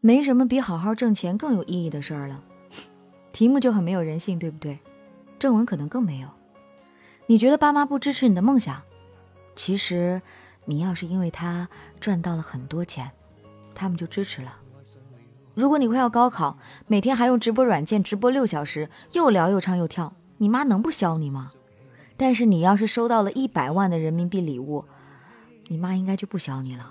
没什么比好好挣钱更有意义的事儿了。题目就很没有人性，对不对？正文可能更没有。你觉得爸妈不支持你的梦想？其实，你要是因为他赚到了很多钱，他们就支持了。如果你快要高考，每天还用直播软件直播六小时，又聊又唱又跳，你妈能不削你吗？但是你要是收到了一百万的人民币礼物，你妈应该就不削你了。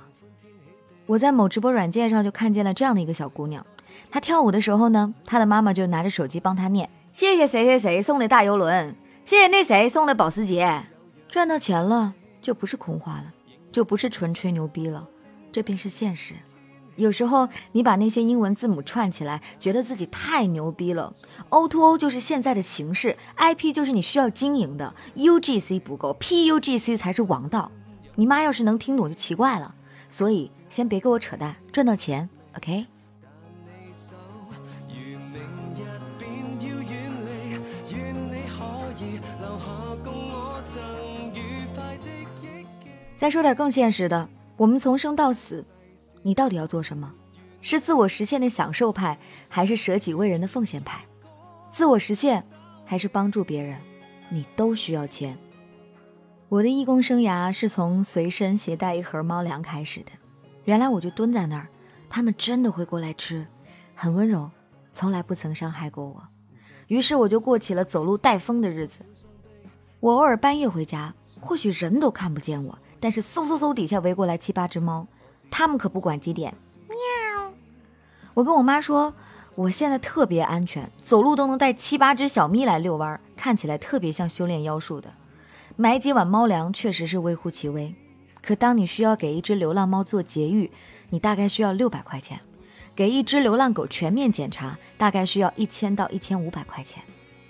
我在某直播软件上就看见了这样的一个小姑娘，她跳舞的时候呢，她的妈妈就拿着手机帮她念：“谢谢谁谁谁送的大游轮，谢谢那谁送的保时捷。”赚到钱了就不是空话了，就不是纯吹牛逼了，这便是现实。有时候你把那些英文字母串起来，觉得自己太牛逼了。O to O 就是现在的形式，IP 就是你需要经营的，UGC 不够，PUGC 才是王道。你妈要是能听懂就奇怪了。所以先别跟我扯淡，赚到钱，OK。再说点更现实的，我们从生到死。你到底要做什么？是自我实现的享受派，还是舍己为人的奉献派？自我实现还是帮助别人？你都需要钱。我的义工生涯是从随身携带一盒猫粮开始的。原来我就蹲在那儿，他们真的会过来吃，很温柔，从来不曾伤害过我。于是我就过起了走路带风的日子。我偶尔半夜回家，或许人都看不见我，但是嗖嗖嗖底下围过来七八只猫。他们可不管几点，喵！我跟我妈说，我现在特别安全，走路都能带七八只小咪来遛弯，看起来特别像修炼妖术的。买几碗猫粮确实是微乎其微，可当你需要给一只流浪猫做节育，你大概需要六百块钱；给一只流浪狗全面检查，大概需要一千到一千五百块钱。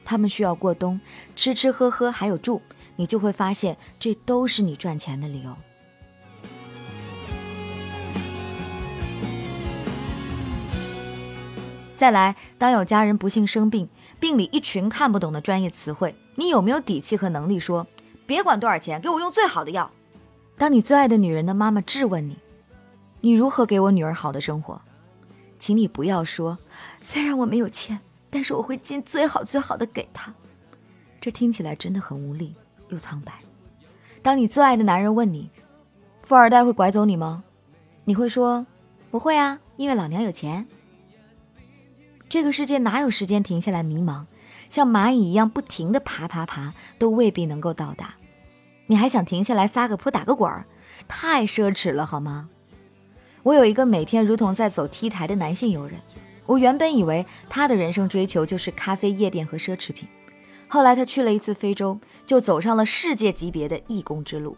它们需要过冬，吃吃喝喝还有住，你就会发现，这都是你赚钱的理由。再来，当有家人不幸生病，病里一群看不懂的专业词汇，你有没有底气和能力说，别管多少钱，给我用最好的药？当你最爱的女人的妈妈质问你，你如何给我女儿好的生活？请你不要说，虽然我没有钱，但是我会尽最好最好的给她。这听起来真的很无力又苍白。当你最爱的男人问你，富二代会拐走你吗？你会说，不会啊，因为老娘有钱。这个世界哪有时间停下来迷茫？像蚂蚁一样不停地爬爬爬，都未必能够到达。你还想停下来撒个泼打个滚儿？太奢侈了，好吗？我有一个每天如同在走 T 台的男性友人，我原本以为他的人生追求就是咖啡、夜店和奢侈品。后来他去了一次非洲，就走上了世界级别的义工之路。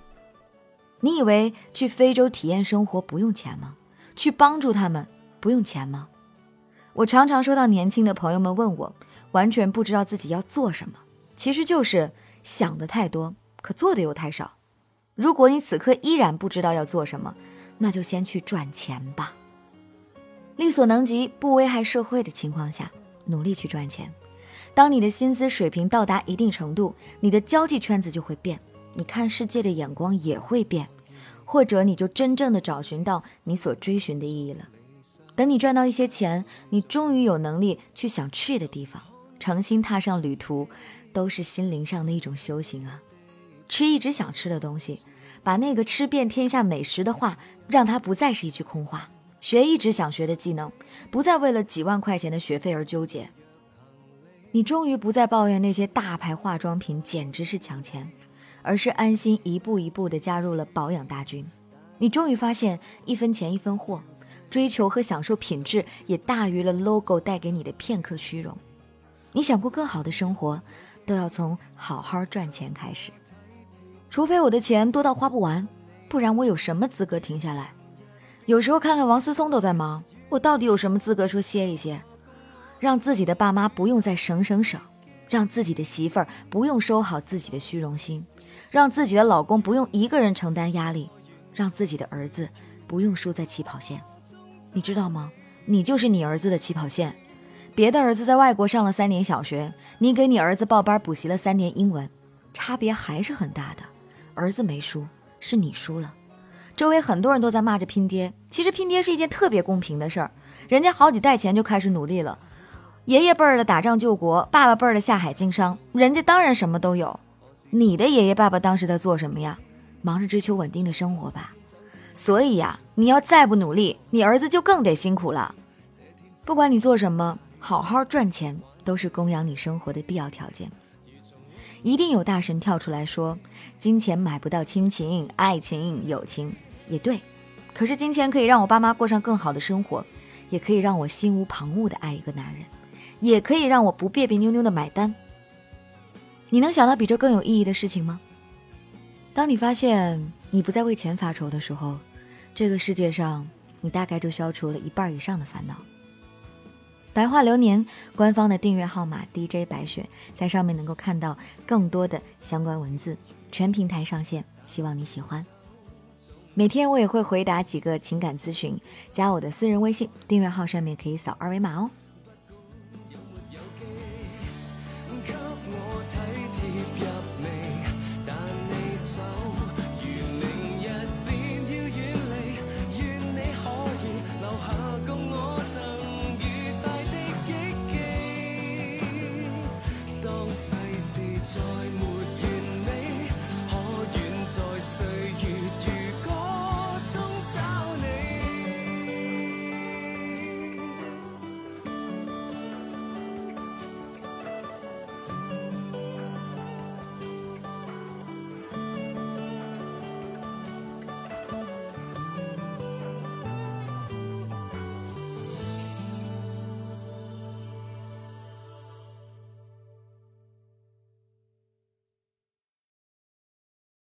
你以为去非洲体验生活不用钱吗？去帮助他们不用钱吗？我常常收到年轻的朋友们问我，完全不知道自己要做什么，其实就是想的太多，可做的又太少。如果你此刻依然不知道要做什么，那就先去赚钱吧。力所能及、不危害社会的情况下，努力去赚钱。当你的薪资水平到达一定程度，你的交际圈子就会变，你看世界的眼光也会变，或者你就真正的找寻到你所追寻的意义了。等你赚到一些钱，你终于有能力去想去的地方，诚心踏上旅途，都是心灵上的一种修行啊！吃一直想吃的东西，把那个吃遍天下美食的话，让它不再是一句空话；学一直想学的技能，不再为了几万块钱的学费而纠结。你终于不再抱怨那些大牌化妆品简直是抢钱，而是安心一步一步地加入了保养大军。你终于发现一分钱一分货。追求和享受品质也大于了 logo 带给你的片刻虚荣。你想过更好的生活，都要从好好赚钱开始。除非我的钱多到花不完，不然我有什么资格停下来？有时候看看王思聪都在忙，我到底有什么资格说歇一歇？让自己的爸妈不用再省省省，让自己的媳妇儿不用收好自己的虚荣心，让自己的老公不用一个人承担压力，让自己的儿子不用输在起跑线。你知道吗？你就是你儿子的起跑线。别的儿子在外国上了三年小学，你给你儿子报班补习了三年英文，差别还是很大的。儿子没输，是你输了。周围很多人都在骂着拼爹，其实拼爹是一件特别公平的事儿，人家好几代前就开始努力了，爷爷辈儿的打仗救国，爸爸辈儿的下海经商，人家当然什么都有。你的爷爷爸爸当时在做什么呀？忙着追求稳定的生活吧。所以呀，你要再不努力，你儿子就更得辛苦了。不管你做什么，好好赚钱都是供养你生活的必要条件。一定有大神跳出来说，金钱买不到亲情、爱情、友情，也对。可是金钱可以让我爸妈过上更好的生活，也可以让我心无旁骛的爱一个男人，也可以让我不别别扭扭的买单。你能想到比这更有意义的事情吗？当你发现你不再为钱发愁的时候，这个世界上你大概就消除了一半以上的烦恼。白话流年官方的订阅号码 DJ 白雪，在上面能够看到更多的相关文字，全平台上线，希望你喜欢。每天我也会回答几个情感咨询，加我的私人微信订阅号上面可以扫二维码哦。